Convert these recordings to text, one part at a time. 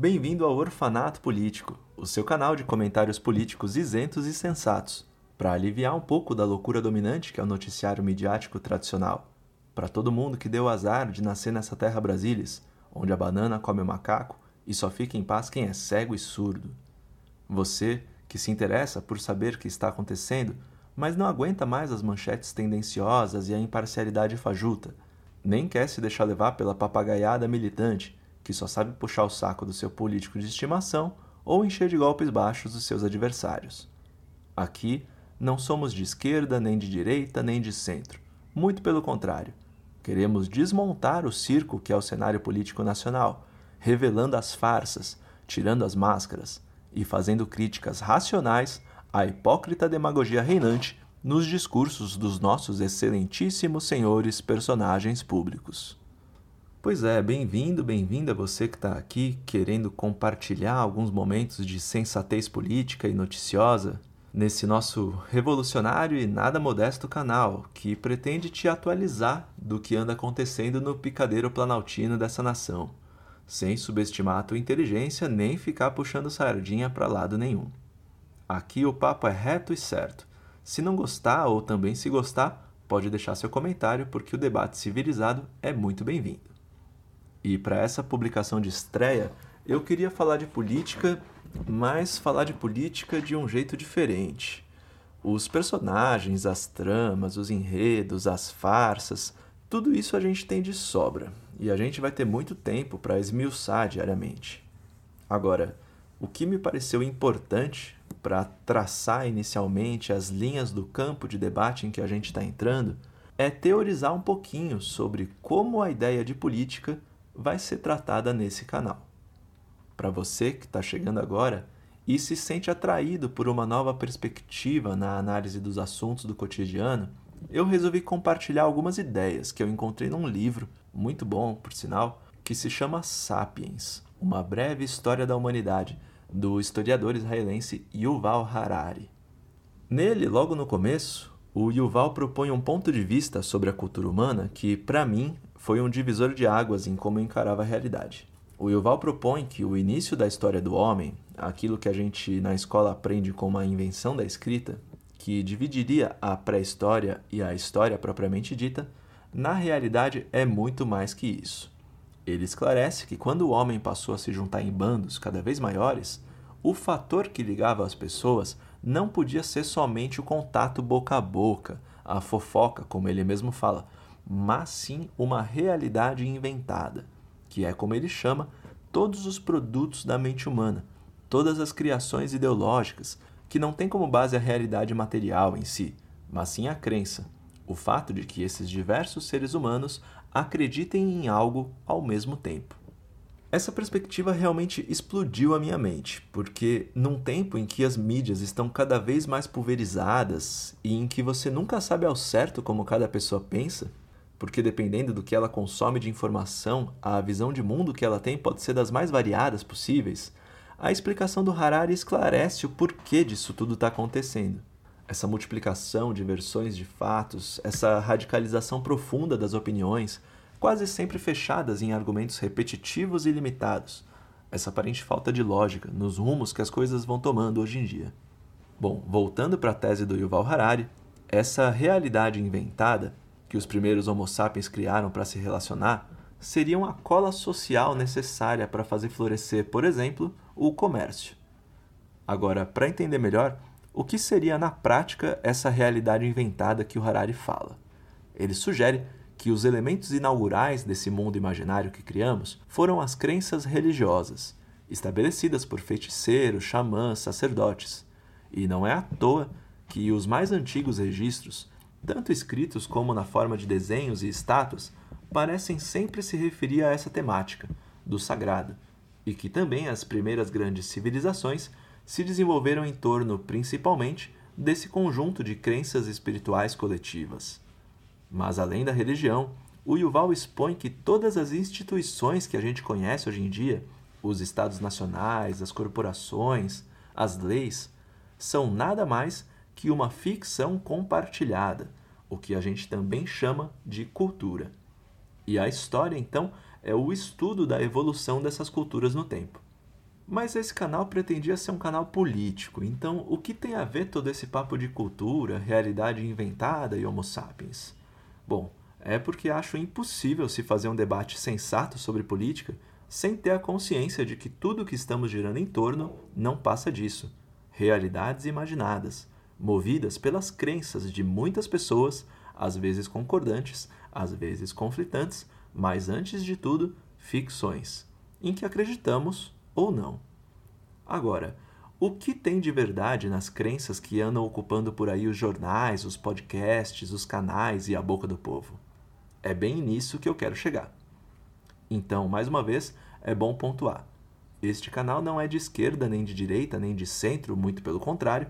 Bem-vindo ao Orfanato Político, o seu canal de comentários políticos isentos e sensatos, para aliviar um pouco da loucura dominante que é o noticiário midiático tradicional. Para todo mundo que deu azar de nascer nessa terra brasilis, onde a banana come o macaco e só fica em paz quem é cego e surdo. Você, que se interessa por saber o que está acontecendo, mas não aguenta mais as manchetes tendenciosas e a imparcialidade fajuta, nem quer se deixar levar pela papagaiada militante, que só sabe puxar o saco do seu político de estimação ou encher de golpes baixos os seus adversários. Aqui, não somos de esquerda, nem de direita, nem de centro. Muito pelo contrário. Queremos desmontar o circo que é o cenário político nacional, revelando as farsas, tirando as máscaras e fazendo críticas racionais à hipócrita demagogia reinante nos discursos dos nossos excelentíssimos senhores personagens públicos. Pois é, bem-vindo, bem-vinda você que está aqui querendo compartilhar alguns momentos de sensatez política e noticiosa nesse nosso revolucionário e nada modesto canal, que pretende te atualizar do que anda acontecendo no picadeiro planaltino dessa nação, sem subestimar a tua inteligência nem ficar puxando sardinha para lado nenhum. Aqui o papo é reto e certo. Se não gostar ou também se gostar, pode deixar seu comentário porque o debate civilizado é muito bem-vindo. E para essa publicação de estreia, eu queria falar de política mas falar de política de um jeito diferente. Os personagens, as tramas, os enredos, as farsas, tudo isso a gente tem de sobra e a gente vai ter muito tempo para esmiuçar diariamente. Agora, o que me pareceu importante para traçar inicialmente as linhas do campo de debate em que a gente está entrando é teorizar um pouquinho sobre como a ideia de política vai ser tratada nesse canal para você que está chegando agora e se sente atraído por uma nova perspectiva na análise dos assuntos do cotidiano, eu resolvi compartilhar algumas ideias que eu encontrei num livro, muito bom, por sinal, que se chama Sapiens Uma Breve História da Humanidade, do historiador israelense Yuval Harari. Nele, logo no começo, o Yuval propõe um ponto de vista sobre a cultura humana que, para mim, foi um divisor de águas em como eu encarava a realidade. O Yuval propõe que o início da história do homem, aquilo que a gente na escola aprende como a invenção da escrita, que dividiria a pré-história e a história propriamente dita, na realidade é muito mais que isso. Ele esclarece que quando o homem passou a se juntar em bandos cada vez maiores, o fator que ligava as pessoas não podia ser somente o contato boca a boca, a fofoca, como ele mesmo fala, mas sim uma realidade inventada que é como ele chama todos os produtos da mente humana, todas as criações ideológicas, que não têm como base a realidade material em si, mas sim a crença, o fato de que esses diversos seres humanos acreditem em algo ao mesmo tempo. Essa perspectiva realmente explodiu a minha mente, porque num tempo em que as mídias estão cada vez mais pulverizadas e em que você nunca sabe ao certo como cada pessoa pensa, porque dependendo do que ela consome de informação, a visão de mundo que ela tem pode ser das mais variadas possíveis, a explicação do Harari esclarece o porquê disso tudo está acontecendo. Essa multiplicação de versões de fatos, essa radicalização profunda das opiniões, quase sempre fechadas em argumentos repetitivos e limitados, essa aparente falta de lógica nos rumos que as coisas vão tomando hoje em dia. Bom, voltando para a tese do Yuval Harari, essa realidade inventada que os primeiros Homo sapiens criaram para se relacionar seriam a cola social necessária para fazer florescer, por exemplo, o comércio. Agora, para entender melhor, o que seria na prática essa realidade inventada que o Harari fala? Ele sugere que os elementos inaugurais desse mundo imaginário que criamos foram as crenças religiosas, estabelecidas por feiticeiros, xamãs, sacerdotes. E não é à toa que os mais antigos registros tanto escritos como na forma de desenhos e estátuas, parecem sempre se referir a essa temática, do sagrado, e que também as primeiras grandes civilizações se desenvolveram em torno, principalmente, desse conjunto de crenças espirituais coletivas. Mas além da religião, o Yuval expõe que todas as instituições que a gente conhece hoje em dia, os estados nacionais, as corporações, as leis, são nada mais que uma ficção compartilhada, o que a gente também chama de cultura. E a história, então, é o estudo da evolução dessas culturas no tempo. Mas esse canal pretendia ser um canal político, então o que tem a ver todo esse papo de cultura, realidade inventada e Homo sapiens? Bom, é porque acho impossível se fazer um debate sensato sobre política sem ter a consciência de que tudo que estamos girando em torno não passa disso. Realidades imaginadas, movidas pelas crenças de muitas pessoas, às vezes concordantes, às vezes conflitantes, mas antes de tudo, ficções, em que acreditamos ou não. Agora, o que tem de verdade nas crenças que andam ocupando por aí os jornais, os podcasts, os canais e a boca do povo? É bem nisso que eu quero chegar. Então, mais uma vez, é bom pontuar. Este canal não é de esquerda, nem de direita, nem de centro, muito pelo contrário,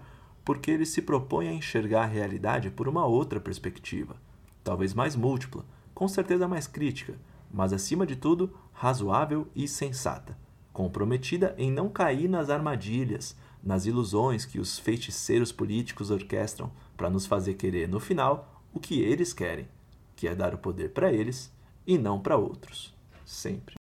porque ele se propõe a enxergar a realidade por uma outra perspectiva, talvez mais múltipla, com certeza mais crítica, mas acima de tudo, razoável e sensata, comprometida em não cair nas armadilhas, nas ilusões que os feiticeiros políticos orquestram para nos fazer querer, no final, o que eles querem, que é dar o poder para eles e não para outros, sempre.